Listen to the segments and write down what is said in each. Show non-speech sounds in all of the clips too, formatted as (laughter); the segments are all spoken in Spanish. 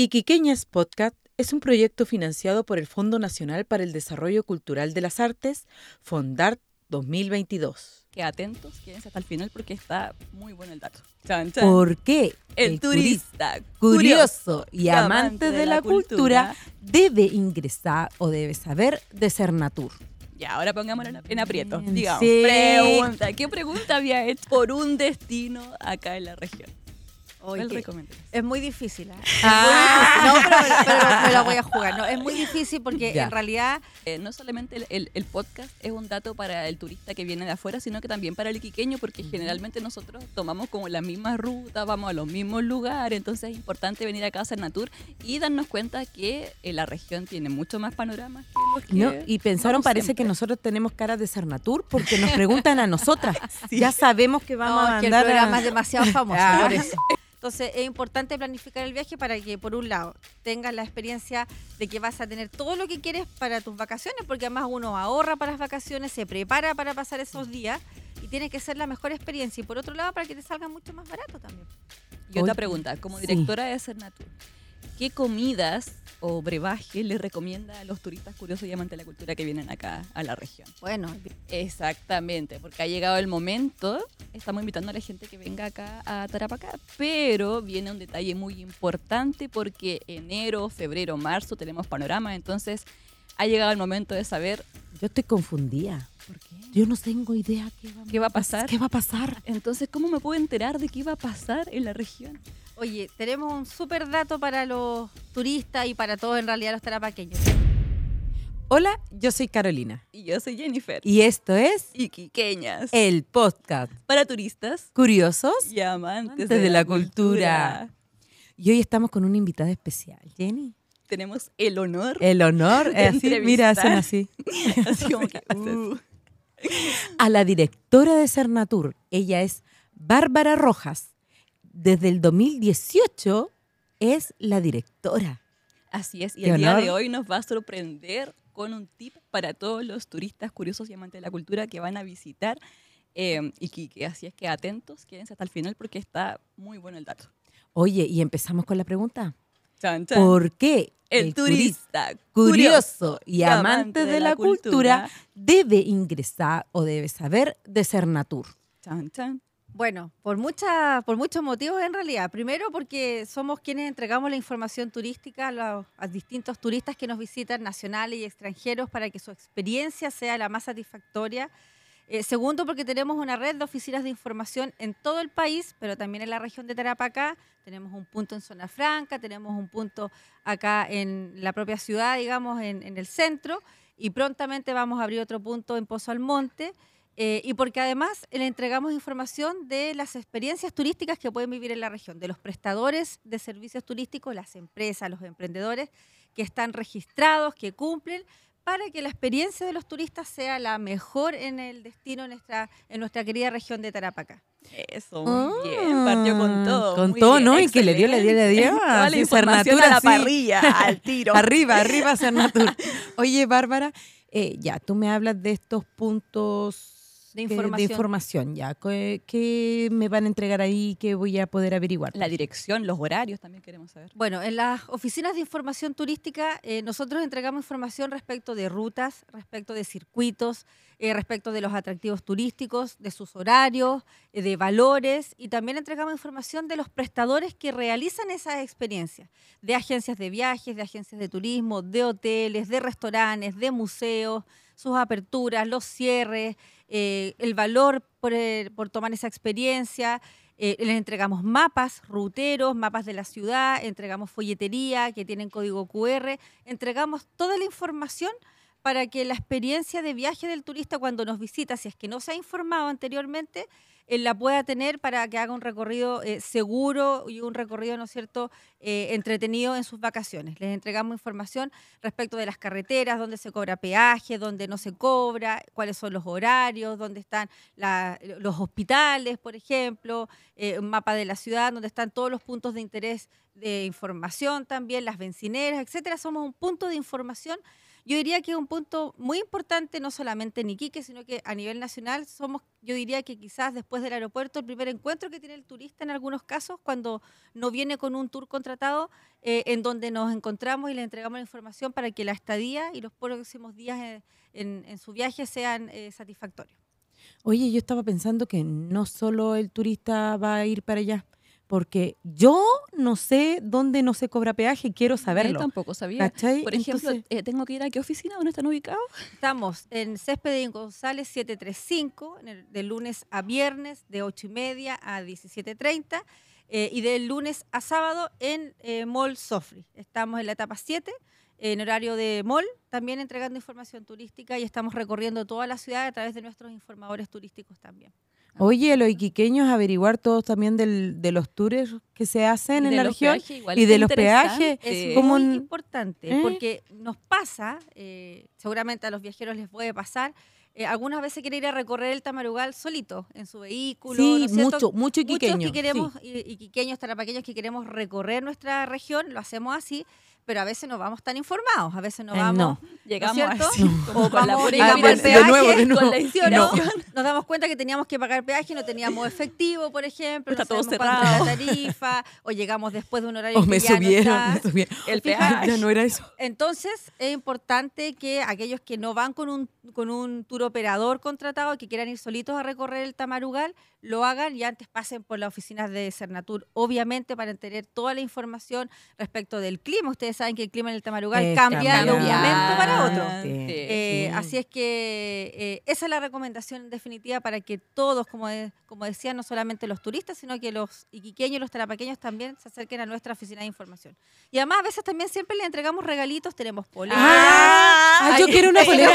Iquiqueñas Podcast es un proyecto financiado por el Fondo Nacional para el Desarrollo Cultural de las Artes, FONDART 2022. Que atentos, quédense hasta el final porque está muy bueno el dato. ¿Por qué El, turista curioso y amante de la cultura debe ingresar o debe saber de Cernatur? Ya, ahora pongámoslo en aprieto. Digamos, sí. pregunta. ¿Qué pregunta había hecho por un destino acá en la región? Oye, ¿Cuál que- recomiendas? es muy difícil. ¿ah? Ah. (laughs) Es muy difícil. No, pero, pero me la voy a jugar. No, es muy difícil porque Ya. en realidad Eh, no solamente el, el- el podcast es un dato para el turista que viene de afuera, sino que también para el iquiqueño, porque generalmente nosotros tomamos como la misma ruta, vamos a los mismos lugares, entonces es importante venir acá a Cernatur y darnos cuenta que eh, la región tiene mucho más panoramas que los que No, y pensaron, parece siempre. que nosotros tenemos cara de Cernatur porque nos preguntan a nosotras. (laughs) Ya sabemos que vamos no, a es que el programa a... es demasiado famoso. Ah. por eso. (laughs) Entonces es importante planificar el viaje para que, por un lado, tengas la experiencia de que vas a tener todo lo que quieres para tus vacaciones, porque además uno ahorra para las vacaciones, se prepara para pasar esos días y tiene que ser la mejor experiencia. Y por otro lado, para que te salga mucho más barato también. Y otra pregunta, como sí. directora de Cernatur, ¿qué comidas o brebajes le recomienda a los turistas curiosos y amantes de la cultura que vienen acá a la región? Bueno, Exactamente, porque ha llegado el momento, estamos invitando a la gente que venga acá a Tarapacá, pero viene un detalle muy importante porque enero, febrero, marzo tenemos panorama, entonces ha llegado el momento de saber Yo estoy confundida. Por qué. Yo no tengo idea qué va, ¿Qué va a pasar? ¿Qué va a pasar? Entonces, ¿cómo me puedo enterar de qué va a pasar en la región? Oye, tenemos un súper dato para los turistas y para todos en realidad los tarapaqueños. Hola, yo soy Carolina Y yo soy Jennifer. y esto es Iquiqueñas. el podcast Para turistas Curiosos y amantes Antes de, de la, la cultura. cultura. y hoy estamos con una invitada especial, Jenny. Tenemos el honor, El honor De es así, mira, hacen así. (laughs) así como que, (laughs) uh, A la directora de Cernatur, ella es Bárbara Rojas. Desde el 2018 es la directora. Así es, y el día honor. de hoy nos va a sorprender con un tip para todos los turistas curiosos y amantes de la cultura que van a visitar eh, Iquique. Así es que atentos, quédense hasta el final porque está muy bueno el dato. Oye, y empezamos con la pregunta. Chan, chan. ¿Por qué el turista curioso y amante de la cultura debe ingresar o debe saber de Cernatur? Chan, chan. Bueno, por, mucha, por muchos motivos en realidad. Primero porque somos quienes entregamos la información turística a, los, a distintos turistas que nos visitan, nacionales y extranjeros, para que su experiencia sea la más satisfactoria. Eh, segundo, porque tenemos una red de oficinas de información en todo el país, pero también en la región de Tarapacá. Tenemos un punto en Zona Franca, tenemos un punto acá en la propia ciudad, digamos, en, el centro, y prontamente vamos a abrir otro punto en Pozo Almonte. Eh, y porque además le entregamos información de las experiencias turísticas que pueden vivir en la región, de los prestadores de servicios turísticos, las empresas, los emprendedores que están registrados, que cumplen, para que la experiencia de los turistas sea la mejor en el destino en nuestra, en nuestra querida región de Tarapacá. Eso, muy bien. Partió con todo. Ah, Con todo, bien, ¿no? Y que le dio, le dio, le dio. Toda la información a la parrilla, al tiro. (laughs) Arriba, arriba, Cernatur. Oye, Bárbara, eh, ya, tú me hablas de estos puntos De que- información. información, ya. ¿Qué, qué me van a entregar ahí? ¿Qué voy a poder averiguar? La dirección, los horarios también queremos saber. Bueno, en las oficinas de información turística eh, nosotros entregamos información respecto de rutas, respecto de circuitos, eh, respecto de los atractivos turísticos, de sus horarios, eh, de valores y también entregamos información de los prestadores que realizan esas experiencias, de agencias de viajes, de agencias de turismo, de hoteles, de restaurantes, de museos, sus aperturas, los cierres, eh, el valor por, el- por tomar esa experiencia. Eh, les entregamos mapas ruteros, mapas de la ciudad, entregamos folletería que tienen código QR, entregamos toda la información para que la experiencia de viaje del turista cuando nos visita, si es que no se ha informado anteriormente, él la pueda tener para que haga un recorrido eh, seguro y un recorrido, ¿no es cierto?, eh, entretenido en sus vacaciones. Les entregamos información respecto de las carreteras, dónde se cobra peaje, dónde no se cobra, cuáles son los horarios, dónde están los hospitales, por ejemplo, eh, un mapa de la ciudad donde están todos los puntos de interés de información también, las bencineras, etcétera. Somos un punto de información yo diría que es un punto muy importante, no solamente en Iquique, sino que a nivel nacional somos, yo diría que quizás después del aeropuerto, el primer encuentro que tiene el turista en algunos casos, cuando no viene con un tour contratado, eh, en donde nos encontramos y le entregamos la información para que la estadía y los próximos días en, en- en su viaje sean eh, satisfactorios. Oye, yo estaba pensando que no solo el turista va a ir para allá, porque yo no sé dónde no se cobra peaje, quiero Yo saberlo. tampoco sabía. ¿Cachai? Por ejemplo, Entonces- eh, tengo que ir a qué oficina, ¿dónde están ubicados? Estamos en Césped y González 735, en el- de lunes a viernes, de 8 y media a 17.30, eh, y de lunes a sábado en eh, Mall Sofri. Estamos en la etapa 7, en horario de mall, también entregando información turística y estamos recorriendo toda la ciudad a través de nuestros informadores turísticos también. Oye, los iquiqueños averiguar todos también del- de los tours que se hacen en De la los región peajes, igual y de los peajes. Es como muy un- importante ¿Eh? porque nos pasa, eh, seguramente a los viajeros les puede pasar, eh, algunas veces quieren ir a recorrer el Tamarugal solito, en su vehículo. ¿no Sí, cierto? mucho, mucho iquiqueño. Muchos que queremos, sí. y, iquiqueños, tarapaqueños que queremos recorrer nuestra región, lo hacemos así, pero a veces no vamos tan informados, a veces no Eh, vamos... no. Llegamos así, como O con la vamos- pura llegamos al inspiración. de nuevo, de peaje, nuevo. con la ¿Sí o inspiración. no? (laughs) Nos damos cuenta que teníamos que pagar peaje y no teníamos efectivo, por ejemplo. Está no todo cerrado. la tarifa, o llegamos después de un horario O que me ya no está. me subieron. El peaje. Ya no era eso. Entonces, es importante que aquellos que no van con un, con un tour operador contratado, que quieran ir solitos a recorrer el Tamarugal, lo hagan y antes pasen por las oficinas de Cernatur, obviamente para tener toda la información respecto del clima. Ustedes saben que el clima en el Tamarugal Es cambia de un momento para otro. Sí. Eh, Sí. Así es que eh, esa es la recomendación en definitiva para que todos, como, de- como decía, no solamente los turistas, sino que los iquiqueños y los tarapaqueños también se acerquen a nuestra oficina de información. Y además a veces también siempre le entregamos regalitos, tenemos poleras, Ah, yo Ay, quiero una (laughs) polera.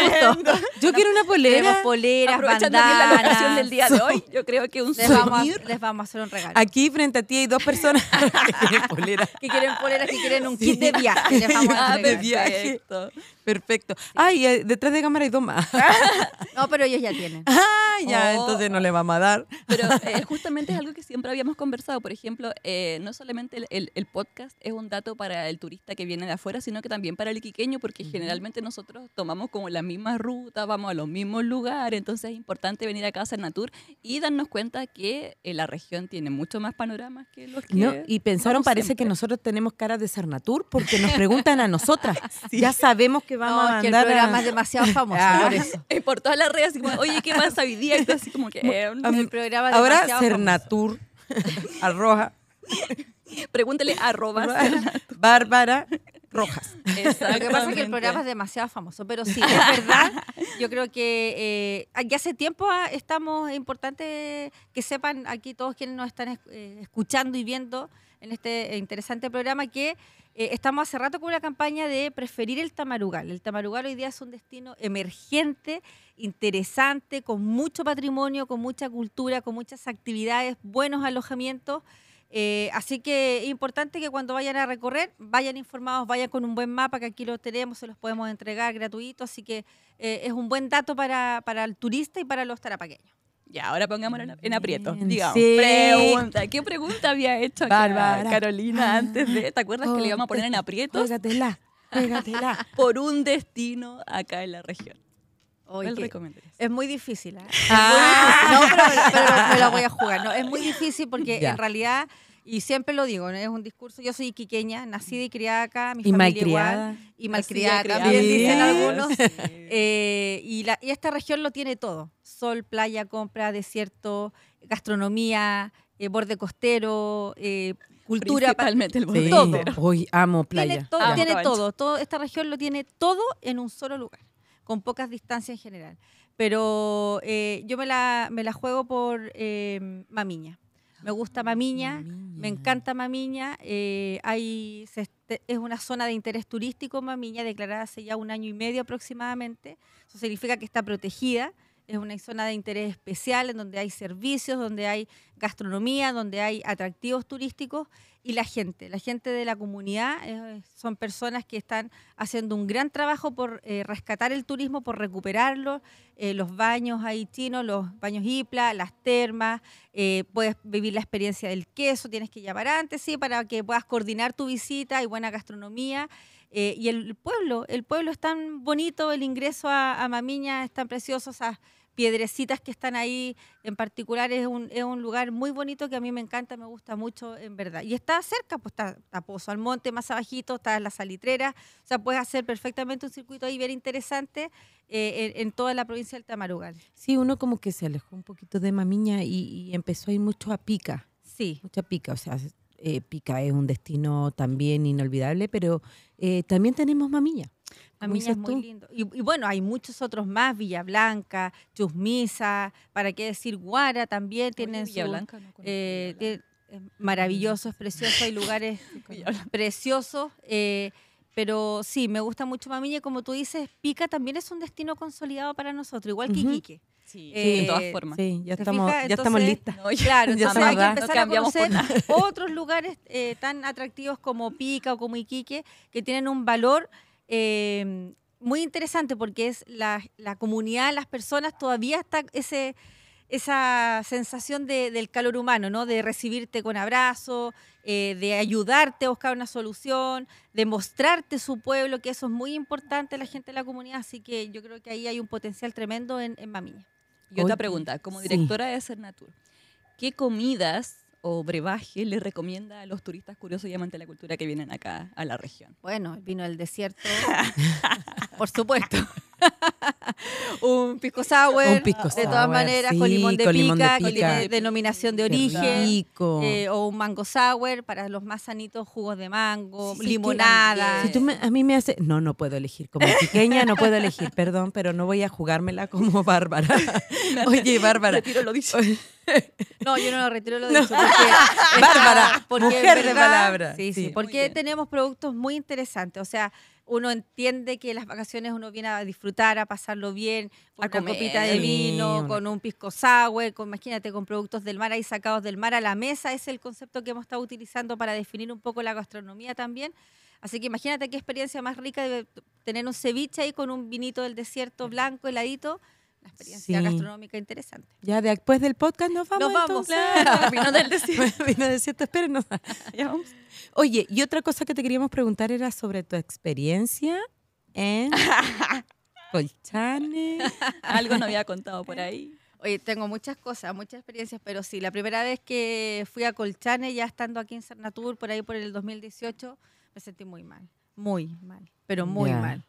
Yo quiero una tenemos polera. poleras, Aprovechando es la bandanas. ocasión del día de hoy, yo creo que un Les vamos, a, les vamos a hacer un regalo. Aquí frente a ti hay dos personas (laughs) que tienen polera. Que quieren poleras, que quieren un Sí. kit de viaje. Ah, (laughs) de (laughs) entregar. viaje. perfecto. Perfecto. Ay, eh, detrás de cámara hay dos más. (laughs) No, pero ellos ya tienen. (laughs) Ah, ya, Oh. entonces no le vamos a dar. Pero eh, (laughs) justamente es algo que siempre habíamos conversado. Por ejemplo, eh, no solamente el, el- el podcast es un dato para el turista que viene de afuera, sino que también para el iquiqueño, porque generalmente nosotros tomamos como la misma ruta, vamos a los mismos lugares, entonces es importante venir acá a hacer Natur y darnos cuenta que eh, la región tiene mucho más panoramas que los que... No, y pensaron, parece que nosotros tenemos cara de Cernatur porque nos preguntan a nosotras. Ya sabemos que vamos No, a es que el mandar programa a... es demasiado famoso, Ah. por eso. Eh, por todas las redes, así como, oye, ¿qué hoy día? Y así como que, eh, El programa es Ahora. Cernatur, (laughs) arroja, pregúntele arroba. Bárbara Rojas. Lo que pasa es que el programa es demasiado famoso, pero sí, es verdad. (laughs) Yo creo que eh, ya hace tiempo ah, estamos, es importante que sepan aquí todos quienes nos están es- eh, escuchando y viendo en este eh, interesante programa que eh, estamos hace rato con una campaña de preferir el Tamarugal. El Tamarugal hoy día es un destino emergente, interesante, con mucho patrimonio, con mucha cultura, con muchas actividades, buenos alojamientos. Eh, así que es importante que cuando vayan a recorrer, vayan informados, vayan con un buen mapa, que aquí lo tenemos, se los podemos entregar gratuito. Así que eh, es un buen dato para, para el turista y para los tarapaqueños. Ya, ahora pongámonos en, aprieto. Digamos, sí. pregunta. ¿Qué pregunta había hecho acá. Carolina antes de... ¿Te acuerdas que le íbamos a poner en aprietos? Juégatela, juégatela. (laughs) Por un destino acá en la región. Oye, ¿Cuál que- recomendarías? es muy difícil. ¿ah? Es muy difícil. No, pero, pero me la voy a jugar. No, es muy difícil porque Ya. en realidad, y siempre lo digo, ¿no? es un discurso. Yo soy iquiqueña, nacida y criada acá, mi Y familia malcriada. igual. Y malcriada también, dicen Sí. algunos. Eh, y, la- y esta región lo tiene todo. Sol, playa, compra, desierto, gastronomía, eh, borde costero, eh, cultura. pa- Principalmente el Sí, borde Todo. costero. hoy amo playa. Tiene, todo, Amo tiene todo, todo. Esta región lo tiene todo en un solo lugar, con pocas distancias en general. Pero eh, yo me la, me la juego por eh, Mamiña. Me gusta Mamiña, me encanta Mamiña. eh, hay, se este- es una zona de interés turístico Mamiña, declarada hace ya un año y medio aproximadamente. Eso significa que está protegida. Es una zona de interés especial en donde hay servicios, donde hay gastronomía, donde hay atractivos turísticos y la gente. La gente de la comunidad eh, son personas que están haciendo un gran trabajo por eh, rescatar el turismo, por recuperarlo. Eh, los baños ahí chinos, los baños IPLA, las termas, puedes vivir la experiencia del queso, tienes que llamar antes, sí, para que puedas coordinar tu visita y buena gastronomía. Y el pueblo, el pueblo es tan bonito, el ingreso a, a Mamiña es tan precioso, sea, piedrecitas que están ahí en particular es un, es un lugar muy bonito que a mí me encanta, me gusta mucho en verdad. Y está cerca, pues está, está Pozo al Monte, más abajito, está la Salitrera, o sea, puedes hacer perfectamente un circuito ahí bien interesante eh, en, toda la provincia del Tamarugal. Sí, uno como que se alejó un poquito de Mamiña y, empezó a ir mucho a Pica. Sí. Mucha Pica, o sea, eh, Pica es un destino también inolvidable, pero eh, también tenemos Mamiña. Mamiña es muy lindo. Y, bueno, hay muchos otros más, Villa Blanca, Chusmisa, para qué decir Guara también tienen Villa su, Blanca, no eh, maravilloso, es precioso, hay lugares (laughs) preciosos. Eh, pero sí, me gusta mucho Mamiña y como tú dices, Pica también es un destino consolidado para nosotros, igual que Iquique. Sí, en todas formas. Sí, ya estamos, ya estamos listas. claro, ya hay que empezar a conocer otros lugares eh, tan atractivos como Pica o como Iquique, que tienen un valor eh, muy interesante porque es la, comunidad, las personas, todavía está ese, esa sensación del calor humano, ¿no? De recibirte con abrazo, eh, de ayudarte a buscar una solución, de mostrarte su pueblo, que eso es muy importante la gente de la comunidad, así que yo creo que ahí hay un potencial tremendo en, en Mamiña. Y otra pregunta, como directora de Cernatur, ¿qué comidas o brebaje le recomienda a los turistas curiosos y amantes de la cultura que vienen acá a la región? Bueno, el vino del desierto, (laughs) por supuesto. (laughs) (laughs) un pisco sour, un pisco de todas maneras, con, limón de, pica, con denominación de origen, eh, o un mango sour, para los más sanitos, jugos de mango, limonada. Si tú a mí me hace, no, no puedo elegir, como (laughs) pequeña no puedo elegir, perdón, pero no voy a jugármela como (laughs) Bárbara. Oye, Bárbara. Retiro lo dicho. No, yo no lo retiro lo dicho. Bárbara, porque mujer de palabra. Sí, sí, porque tenemos productos muy interesantes. O sea, uno entiende que las vacaciones uno viene a disfrutar, a pasarlo bien, con una copita de vino, con un pisco sour, con, imagínate, con productos del mar ahí sacados del mar a la mesa. Es el concepto que hemos estado utilizando para definir un poco la gastronomía también. Así que imagínate qué experiencia más rica de tener un ceviche ahí con un vinito del desierto blanco heladito una experiencia gastronómica interesante. Ya después del podcast nos vamos. Nos vamos. Vino (laughs) del desierto. (laughs) Vino del desierto, espérenos. (laughs) ya vamos. Oye, y otra cosa que te queríamos preguntar era sobre tu experiencia en Colchane. Algo no había contado por ahí. Oye, tengo muchas cosas, muchas experiencias, pero sí, la primera vez que fui a Colchane, ya estando aquí en Cernatur, por ahí por el 2018, me sentí muy mal, muy mal, pero muy mal.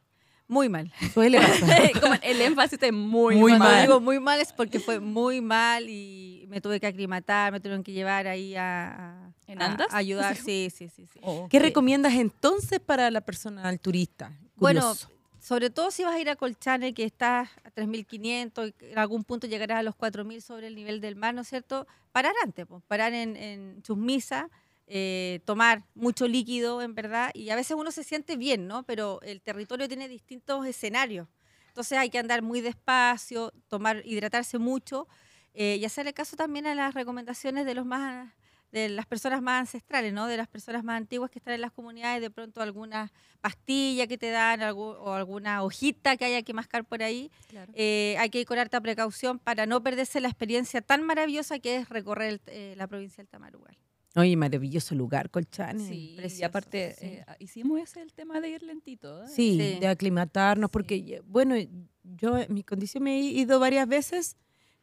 Muy mal. Suele (laughs) Como el énfasis es muy, muy mal. Digo muy mal es porque fue muy mal y me tuve que aclimatar, me tuvieron que llevar ahí a, ¿En Andas? a ayudar. Sí, sí, sí. sí. Oh, ¿Qué recomiendas entonces para la persona, al turista? Bueno, sobre todo si vas a ir a Colchane, que está a 3.500, en algún punto llegarás a los 4.000 sobre el nivel del mar, ¿no es cierto? Parar antes, pues, parar en, en Chusmisa, eh, tomar mucho líquido, en verdad, y a veces uno se siente bien, ¿no? Pero el territorio tiene distintos escenarios. Entonces hay que andar muy despacio, tomar, hidratarse mucho eh, y hacerle caso también a las recomendaciones de los más de las personas más ancestrales, ¿no? De las personas más antiguas que están en las comunidades, de pronto alguna pastilla que te dan o alguna hojita que haya que mascar por ahí. Eh, hay que ir con harta precaución para no perderse la experiencia tan maravillosa que es recorrer la provincia del Tamarugal. Oye, maravilloso lugar, Colchane. Sí, y aparte eh, hicimos ese el tema de ir lentito. ¿eh? Sí, de aclimatarnos, porque, bueno, yo en mi condición me he ido varias veces,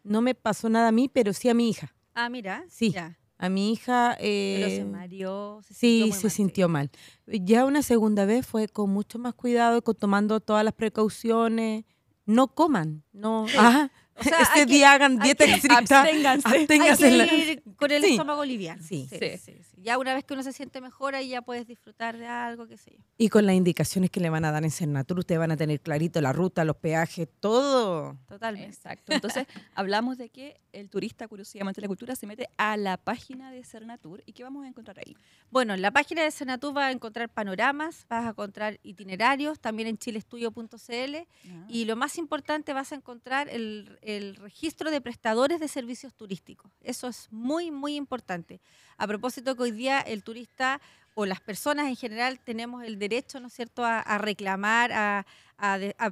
no me pasó nada a mí, pero sí a mi hija. Ah, mira. Sí. A mi hija. Eh, pero se mareó. Se sí, se sintió mal. Ya una segunda vez fue con mucho más cuidado, con, tomando todas las precauciones. No coman, no. Ajá. O sea, este día hagan dieta estricta. (laughs) Absténganse. Hay que ir con el estómago liviano. Sí. Sí, sí. Ya una vez que uno se siente mejor, ahí ya puedes disfrutar de algo, qué sé yo. Y con las indicaciones que le van a dar en Cernatur, ustedes van a tener clarito la ruta, los peajes, todo. Totalmente. Exacto. Entonces, (laughs) hablamos de que el turista curiosamente de la cultura se mete a la página de Cernatur. ¿Y qué vamos a encontrar ahí? Bueno, en la página de Cernatur vas a encontrar panoramas, vas a encontrar itinerarios, también en chilestudio.cl. Ah. Y lo más importante, vas a encontrar el el registro de prestadores de servicios turísticos. Eso es muy, muy importante. A propósito que hoy día el turista o las personas en general tenemos el derecho, ¿no es cierto?, a, reclamar, a,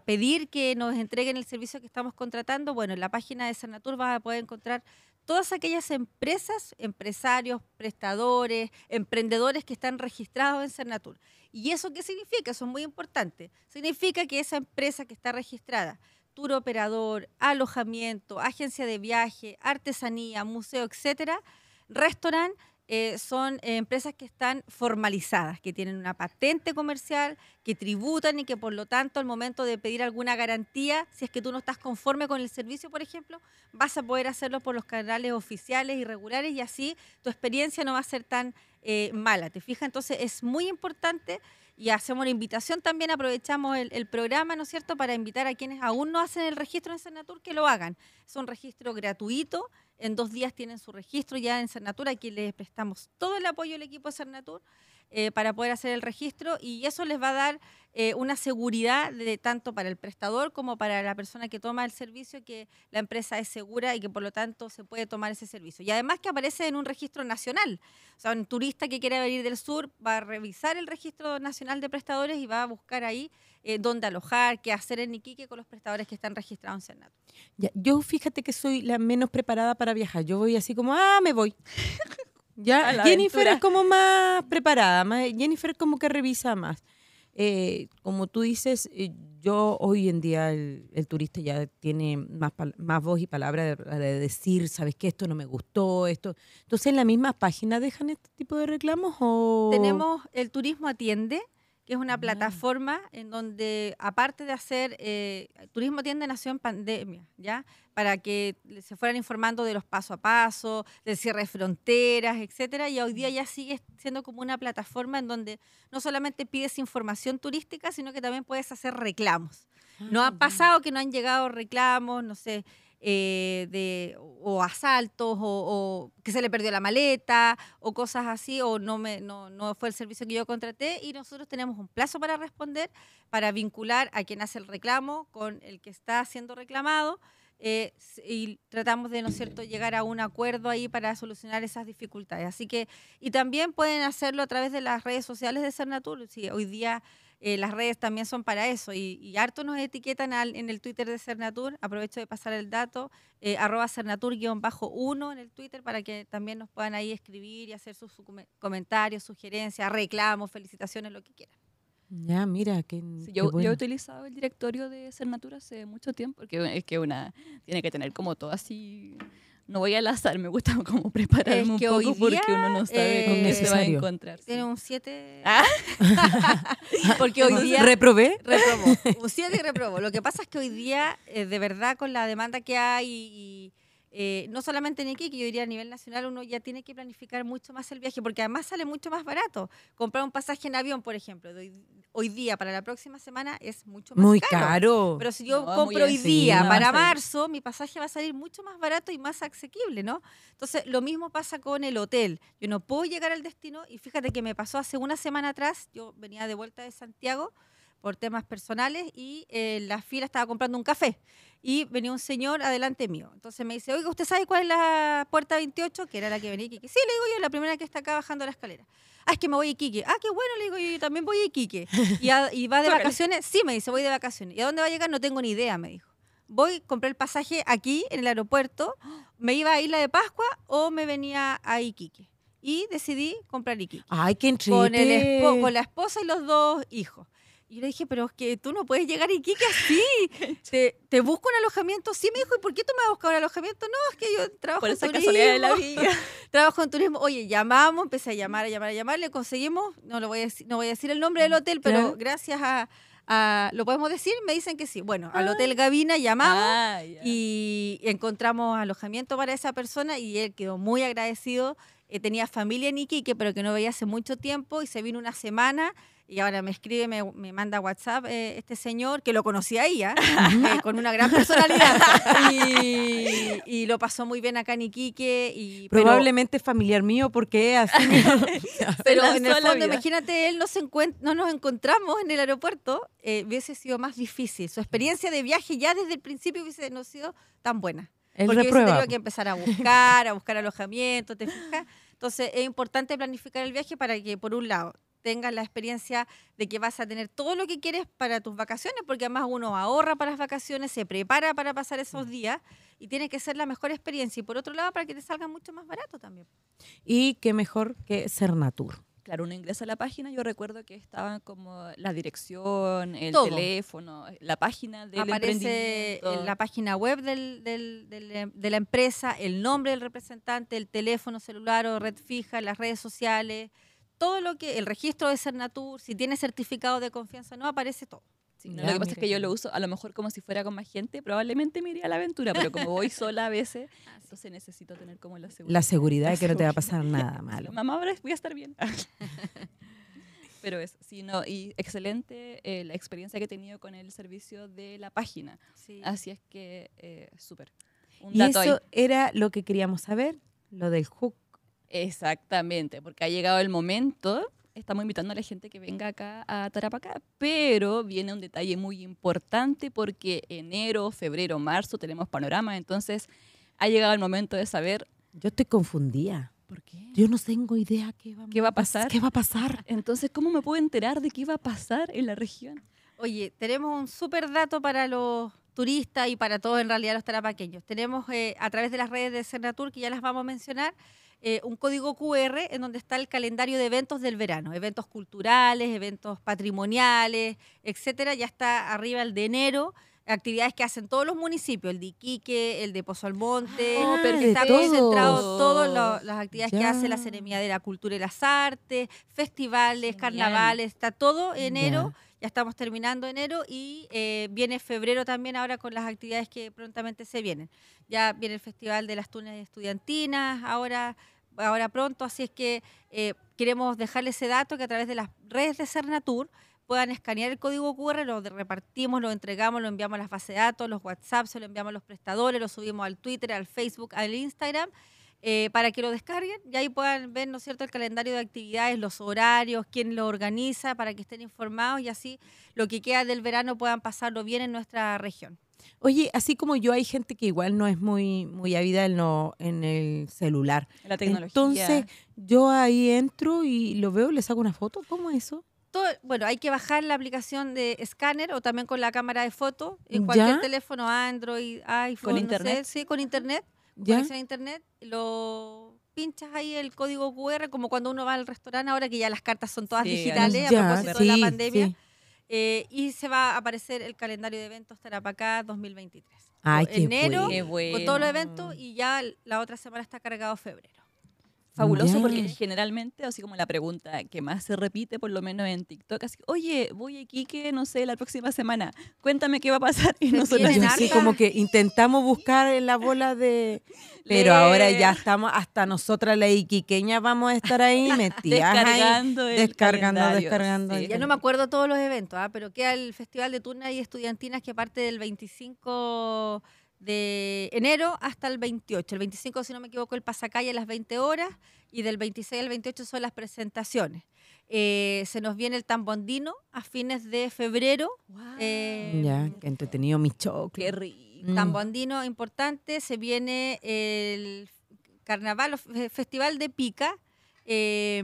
pedir que nos entreguen el servicio que estamos contratando. Bueno, en la página de Cernatur vas a poder encontrar todas aquellas empresas, empresarios, prestadores, emprendedores que están registrados en Cernatur. ¿Y eso qué significa? Eso es muy importante. Significa que esa empresa que está registrada, tour operador, alojamiento, agencia de viaje, artesanía, museo, etcétera, restaurante, eh, son empresas que están formalizadas, que tienen una patente comercial, que tributan y que por lo tanto al momento de pedir alguna garantía, si es que tú no estás conforme con el servicio, por ejemplo, vas a poder hacerlo por los canales oficiales y regulares y así tu experiencia no va a ser tan eh, mala. ¿Te fijas? Entonces es muy importante y hacemos una invitación también, aprovechamos el, programa, ¿no es cierto?, para invitar a quienes aún no hacen el registro en Senatur que lo hagan. Es un registro gratuito, en dos días tienen su registro ya en Cernatur, aquí les prestamos todo el apoyo al equipo de Cernatur. Eh, para poder hacer el registro y eso les va a dar eh, una seguridad de tanto para el prestador como para la persona que toma el servicio que la empresa es segura y que por lo tanto se puede tomar ese servicio. Y además que aparece en un registro nacional. O sea, un turista que quiere venir del sur va a revisar el registro nacional de prestadores y va a buscar ahí eh, dónde alojar, qué hacer en Iquique con los prestadores que están registrados en Senat. yo fíjate que soy la menos preparada para viajar. Yo voy así como, ah, me voy. (laughs) Ya, Jennifer es como más preparada, Jennifer como que revisa más. Eh, como tú dices, eh, yo hoy en día el, turista ya tiene más, más voz y palabra de, decir, ¿sabes qué? Esto no me gustó, esto. Entonces, ¿en la misma página dejan este tipo de reclamos o...? Tenemos El Turismo Atiende, que es una mm. plataforma en donde, aparte de hacer, eh, Turismo Tiende nació en pandemia, ¿ya? Para que se fueran informando de los paso a paso, del cierre de fronteras, etcétera, y hoy día ya sigue siendo como una plataforma en donde no solamente pides información turística, sino que también puedes hacer reclamos. no ha ah, pasado que no han llegado reclamos, no sé, eh, de, o asaltos, o, que se le perdió la maleta, o cosas así, o no, me, no, no fue el servicio que yo contraté, y nosotros tenemos un plazo para responder, para vincular a quien hace el reclamo con el que está siendo reclamado. Eh, y tratamos de, ¿no es cierto?, llegar a un acuerdo ahí para solucionar esas dificultades. Así que, y también pueden hacerlo a través de las redes sociales de Cernatur. Sí, hoy día eh, las redes también son para eso y, harto nos etiquetan en el Twitter de Cernatur. Aprovecho de pasar el dato, eh, arroba Cernatur-1 en el Twitter para que también nos puedan ahí escribir y hacer sus, comentarios, sugerencias, reclamos, felicitaciones, lo que quieran. Ya, mira, que yo, yo, he utilizado el directorio de Cernatur hace mucho tiempo, porque es que una tiene que tener como todo así no voy al azar, me gusta (laughs) como prepararme un poco porque uno no sabe con qué se va a encontrar. Tiene un 7. ¿Ah? (laughs) porque hoy día. ¿Reprobé? Reprobó. Un 7 y reprobó. Lo que pasa es que hoy día, eh, de verdad, con la demanda que hay y eh, no solamente en Iquique, yo diría a nivel nacional, uno ya tiene que planificar mucho más el viaje, porque además sale mucho más barato. Comprar un pasaje en avión, por ejemplo, hoy, día para la próxima semana es mucho más muy caro. Pero si yo compro hoy día para marzo, mi pasaje va a salir mucho más barato y más asequible, ¿no? Entonces, lo mismo pasa con el hotel. Yo no puedo llegar al destino y fíjate que me pasó hace una semana atrás, yo venía de vuelta de Santiago por temas personales y en la fila estaba comprando un café y venía un señor adelante mío. Entonces me dice, oiga, ¿usted sabe cuál es la puerta 28? Que era la que venía Iquique. Sí, le digo yo, la primera que está acá bajando la escalera. Ah, es que me voy a Iquique. Ah, qué bueno, le digo yo, yo también voy a Iquique. Y, y va de (laughs) vacaciones. Sí, me dice, voy de vacaciones. ¿Y a dónde va a llegar? No tengo ni idea, me dijo. Voy, compré el pasaje aquí, en el aeropuerto. Me iba a Isla de Pascua o me venía a Iquique. Y decidí comprar Iquique. Ay, qué con, el con la esposa y los dos hijos. Y le dije, pero es que tú no puedes llegar a Iquique así. (laughs) te, te, busco un alojamiento. Sí, me dijo, ¿y por qué tú me vas a buscar un alojamiento? No, es que yo trabajo por en esa casualidad de la vida. (laughs) trabajo en turismo. Oye, llamamos, empecé a llamar, a llamar, a llamar. Le conseguimos, no, lo voy a decir, no voy a decir el nombre del hotel, pero gracias a, ¿Lo podemos decir? Me dicen que sí. Bueno, al Hotel Gavina llamamos ah, y encontramos alojamiento para esa persona y él quedó muy agradecido eh, tenía familia en Iquique, pero que no veía hace mucho tiempo y se vino una semana y ahora me escribe, me, me manda WhatsApp eh, este señor, que lo conocía ¿ah? (laughs) eh, con una gran personalidad. y, y, lo pasó muy bien acá en Iquique. Y, Probablemente familiar mío, porque así. (laughs) pero en el fondo, imagínate, él no, se no nos encontramos en el aeropuerto, eh, hubiese sido más difícil. Su experiencia de viaje ya desde el principio hubiese no sido tan buena. El porque reprueba. que empezar a buscar, a buscar alojamiento, ¿te fijas? Entonces es importante planificar el viaje para que, por un lado, tengas la experiencia de que vas a tener todo lo que quieres para tus vacaciones, porque además uno ahorra para las vacaciones, se prepara para pasar esos Mm. días y tiene que ser la mejor experiencia. Y por otro lado, para que te salga mucho más barato también. Y qué mejor que ser natur. Claro, uno ingresa a la página, yo recuerdo que estaba como la dirección, el Todo. teléfono, la página del Aparece la página web del- del- del- de la empresa, el nombre del representante, el teléfono celular o red fija, las redes sociales, todo lo que, el registro de Cernatur, si tiene certificado de confianza no, aparece todo. Sí, no, Ya, lo que pasa es que yo lo uso a lo mejor como si fuera con más gente, probablemente me iría a la aventura, pero como voy sola a veces, (laughs) entonces necesito tener como la seguridad. La seguridad de que no te va a (laughs) pasar nada malo. Mamá, ahora voy a estar bien. (laughs) Pero eso, sí, no, y excelente eh, la experiencia que he tenido con el servicio de la página. Así es que, eh, súper. Y dato eso ahí. era lo que queríamos saber, lo del hook. Exactamente, porque ha llegado el momento. Estamos invitando a la gente que venga acá a Tarapacá, pero viene un detalle muy importante porque enero, febrero, marzo tenemos panorama, entonces ha llegado el momento de saber Yo estoy confundida. por qué. Yo no tengo idea qué va, ¿Qué va a pasar? ¿Qué va a pasar? Entonces, ¿cómo me puedo enterar de qué va a pasar en la región? Oye, tenemos un súper dato para los turistas y para todos en realidad los tarapaqueños. Tenemos eh, a través de las redes de Cernatur, que ya las vamos a mencionar, eh, un código QR en donde está el calendario de eventos del verano, eventos culturales, eventos patrimoniales, etcétera. Ya está arriba el de enero, actividades que hacen todos los municipios, el de Iquique, el de Pozo Almonte, Ah, está concentrado todas las actividades que hace la Seremía de la Cultura y las Artes, festivales, Genial. carnavales, está todo enero. Ya. Ya estamos terminando enero y eh, viene febrero también ahora con las actividades que prontamente se vienen. Ya viene el Festival de las Tunas Estudiantinas, ahora, ahora pronto, así es que eh, queremos dejarle ese dato que a través de las redes de Cernatur puedan escanear el código QR, lo repartimos, lo entregamos, lo enviamos a las bases de datos, los WhatsApp, se lo enviamos a los prestadores, lo subimos al Twitter, al Facebook, al Instagram, eh, para que lo descarguen y ahí puedan ver, ¿no es cierto?, el calendario de actividades, los horarios, quién lo organiza, para que estén informados y así lo que queda del verano puedan pasarlo bien en nuestra región. Oye, así como yo, hay gente que igual no es muy, muy ávida en, lo- en el celular. La tecnología. Entonces, yo ahí entro y lo veo, le saco una foto. ¿Cómo es eso? Todo, bueno, hay que bajar la aplicación de escáner o también con la cámara de foto en ¿Ya? cualquier teléfono Android, iPhone, no sé, internet? sí, con internet, ¿Ya? conexión a internet, lo pinchas ahí el código QR como cuando uno va al restaurante ahora que ya las cartas son todas Sí, digitales a propósito de la pandemia. sí. Eh, y se va a aparecer el calendario de eventos Tarapacá 2023. Ay, Con qué enero, bueno. con todos los eventos y ya la otra semana está cargado febrero. Fabuloso porque generalmente, así como la pregunta que más se repite, por lo menos en TikTok, así, oye, voy a Iquique, no sé, la próxima semana, cuéntame qué va a pasar. (laughs) Y nosotros así, como que intentamos buscar en la bola de... (laughs) Pero ahora ya estamos, hasta nosotras las iquiqueñas vamos a estar ahí (laughs) metidas ahí. descargando, el descargando, descargando. sí. Ya no me acuerdo todos los eventos, ¿ah? pero queda el Festival de Turnas y Estudiantinas que parte del 25 de enero hasta el 28. El 25, si no me equivoco, el pasacalle a las 20 horas y del 26 al 28 son las presentaciones. Eh, se nos viene el tambondino a fines de febrero. eh, Ya, qué entretenido mi choclo. Qué rico. Mm. Tambondino importante, se viene el carnaval, fe- festival de pica, eh,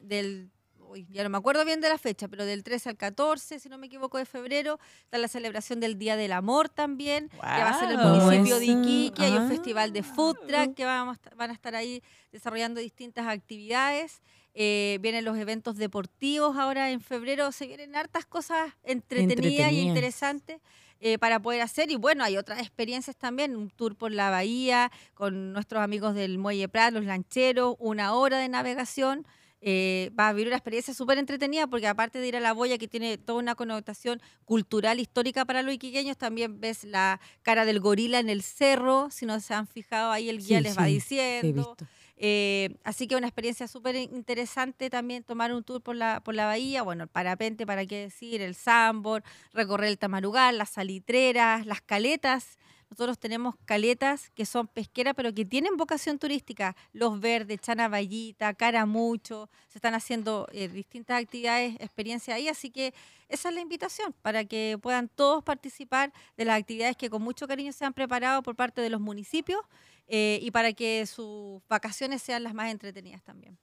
del, uy, ya no me acuerdo bien de la fecha, pero del 13 al 14, si no me equivoco, de febrero, está la celebración del Día del Amor también, que va a ser el municipio de Iquique, hay un ah. festival de food truck que vamos, van a estar ahí desarrollando distintas actividades. Eh, vienen los eventos deportivos ahora en febrero, se vienen hartas cosas entretenidas y Entretenidas. interesantes eh, para poder hacer. Y bueno, hay otras experiencias también, un tour por la bahía con nuestros amigos del Muelle Prat, los lancheros, una hora de navegación. Eh, va a vivir una experiencia súper entretenida porque aparte de ir a la boya que tiene toda una connotación cultural, histórica para los iquiqueños, también ves la cara del gorila en el cerro, si no se han fijado ahí el guía Sí, les va sí, diciendo. Eh, así que una experiencia súper interesante también tomar un tour por la, por la bahía, bueno, el parapente, para qué decir, el sambor, recorrer el tamarugal, las salitreras, las caletas. Nosotros tenemos caletas que son pesqueras, pero que tienen vocación turística. Los Verdes, Chanavallita, Caramucho. Se están haciendo eh, distintas actividades, experiencias ahí. Así que esa es la invitación para que puedan todos participar de las actividades que con mucho cariño se han preparado por parte de los municipios eh, y para que sus vacaciones sean las más entretenidas también.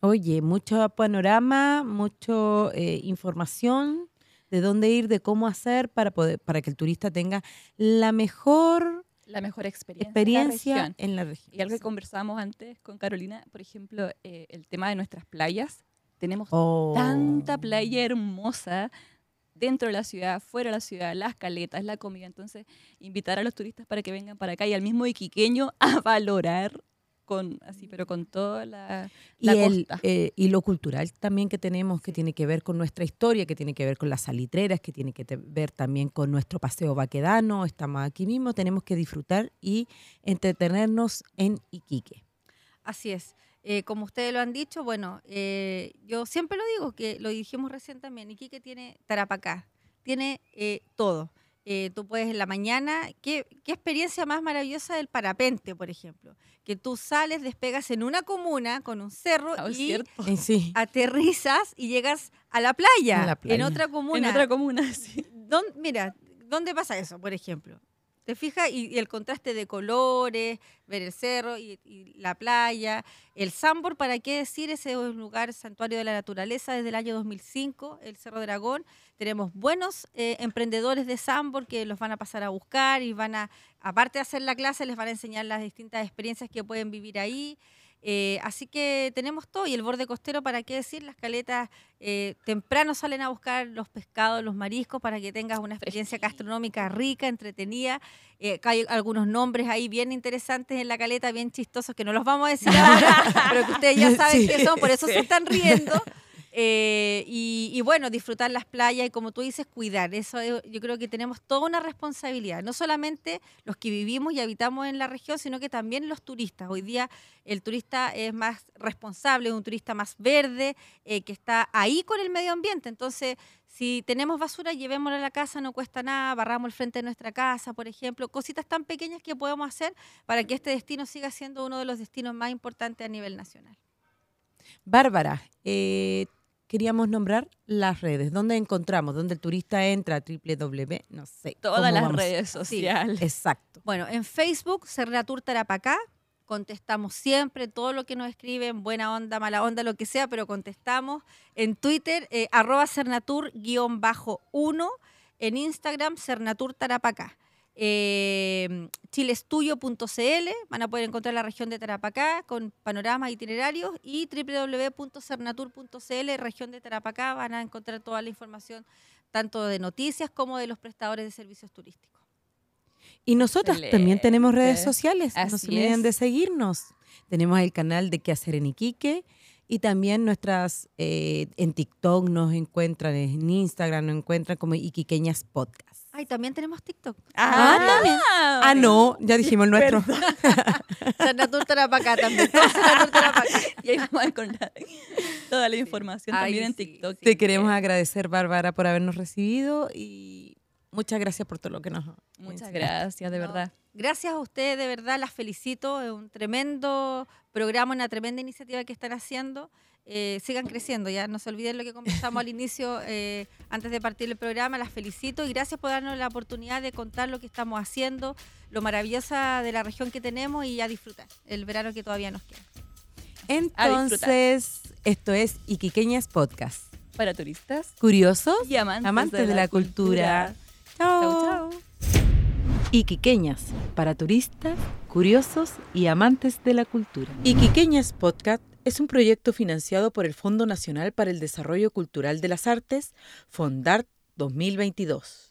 Oye, mucho panorama, mucha eh, información de dónde ir, de cómo hacer para poder, para que el turista tenga la mejor la mejor experiencia, experiencia en, la región. Y algo que conversábamos antes con Carolina, por ejemplo, eh, el tema de nuestras playas. Tenemos Oh. tanta playa hermosa dentro de la ciudad, fuera de la ciudad, las caletas, la comida. Entonces, invitar a los turistas para que vengan para acá y al mismo iquiqueño a valorar con así, pero con toda la, y, el, costa. eh, y lo cultural también que tenemos, que tiene que ver con nuestra historia, que tiene que ver con las salitreras, que tiene que ver también con nuestro paseo vaquedano. Estamos aquí mismo, tenemos que disfrutar y entretenernos en Iquique. Así es. Eh, como ustedes lo han dicho, bueno, eh, yo siempre lo digo, que lo dijimos recién también, Iquique tiene Tarapacá, tiene eh, todo. Eh, tú puedes en la mañana, ¿qué, qué experiencia más maravillosa del parapente, por ejemplo? Que tú sales, despegas en una comuna con un cerro es y cierto. En sí. aterrizas y llegas a la playa, A la en playa. otra comuna. En otra comuna, (laughs) sí. ¿Dón- mira, ¿dónde pasa eso, por ejemplo? ¿Te fijas? Y, el contraste de colores, ver el cerro y, y la playa. El Sambor, ¿para qué decir? Ese es un lugar santuario de la naturaleza desde el año 2005, el Cerro Dragón. Tenemos buenos eh, emprendedores de Sambor que los van a pasar a buscar y van a, aparte de hacer la clase, les van a enseñar las distintas experiencias que pueden vivir ahí. Eh, así que tenemos todo. Y el borde costero, ¿para qué decir? Las caletas eh, temprano salen a buscar los pescados, los mariscos, para que tengas una experiencia Fresquito. gastronómica rica, entretenida. Eh, hay algunos nombres ahí bien interesantes en la caleta, bien chistosos, que no los vamos a decir (laughs) ahora, pero que ustedes ya (laughs) saben Sí, qué son, por eso sí. se están riendo. (laughs) Eh, y, bueno, disfrutar las playas y como tú dices, cuidar. Eso es- yo creo que tenemos toda una responsabilidad, no solamente los que vivimos y habitamos en la región, sino que también los turistas. Hoy día el turista es más responsable, es un turista más verde, eh, que está ahí con el medio ambiente. Entonces, si tenemos basura, llevémosla a la casa, no cuesta nada, barramos el frente de nuestra casa, por ejemplo, cositas tan pequeñas que podemos hacer para que este destino siga siendo uno de los destinos más importantes a nivel nacional. Bárbara, eh, queríamos nombrar las redes. ¿Dónde encontramos? ¿Dónde el turista entra? www, no sé. Todas ¿cómo las vamos? redes sociales. Exacto. Bueno, en Facebook, Cernatur Tarapacá, contestamos siempre todo lo que nos escriben, buena onda, mala onda, lo que sea, pero contestamos. En Twitter, eh, arroba Cernatur-1. En Instagram, Cernatur Tarapacá. Eh, chilestudio.cl, van a poder encontrar la región de Tarapacá con panoramas itinerarios y www.cernatur.cl, región de Tarapacá, van a encontrar toda la información tanto de noticias como de los prestadores de servicios turísticos. Y nosotras también tenemos redes sociales. no se olviden de seguirnos. Tenemos el canal de Qué hacer en Iquique y también nuestras eh, en TikTok nos encuentran, en Instagram nos encuentran como Iquiqueñas Podcast. Ay, también tenemos TikTok. Ah, Ah, no, ya dijimos el nuestro. Cernatur (laughs) Tarapacá también. Cernatur Tarapacá. (laughs) Y ahí vamos a encontrar toda la información Ay, también en TikTok. sí. Te queremos agradecer, Bárbara, por habernos recibido y muchas gracias por todo lo que nos Muchas gracias, de No, verdad. Gracias a ustedes, de verdad, las felicito. Es un tremendo programa, una tremenda iniciativa que están haciendo. Eh, sigan creciendo, ya no se olviden lo que conversamos al (laughs) inicio, eh, antes de partir el programa. Las felicito y gracias por darnos la oportunidad de contar lo que estamos haciendo, lo maravillosa de la región que tenemos y a disfrutar el verano que todavía nos queda. Entonces, esto es Iquiqueñas Podcast. Para turistas ¿Curiosos? y amantes, Amantes de la cultura. Chao. chau. Iquiqueñas, para turistas, curiosos y amantes de la cultura. Iquiqueñas Podcast es un proyecto financiado por el Fondo Nacional para el Desarrollo Cultural de las Artes, FONDART 2022.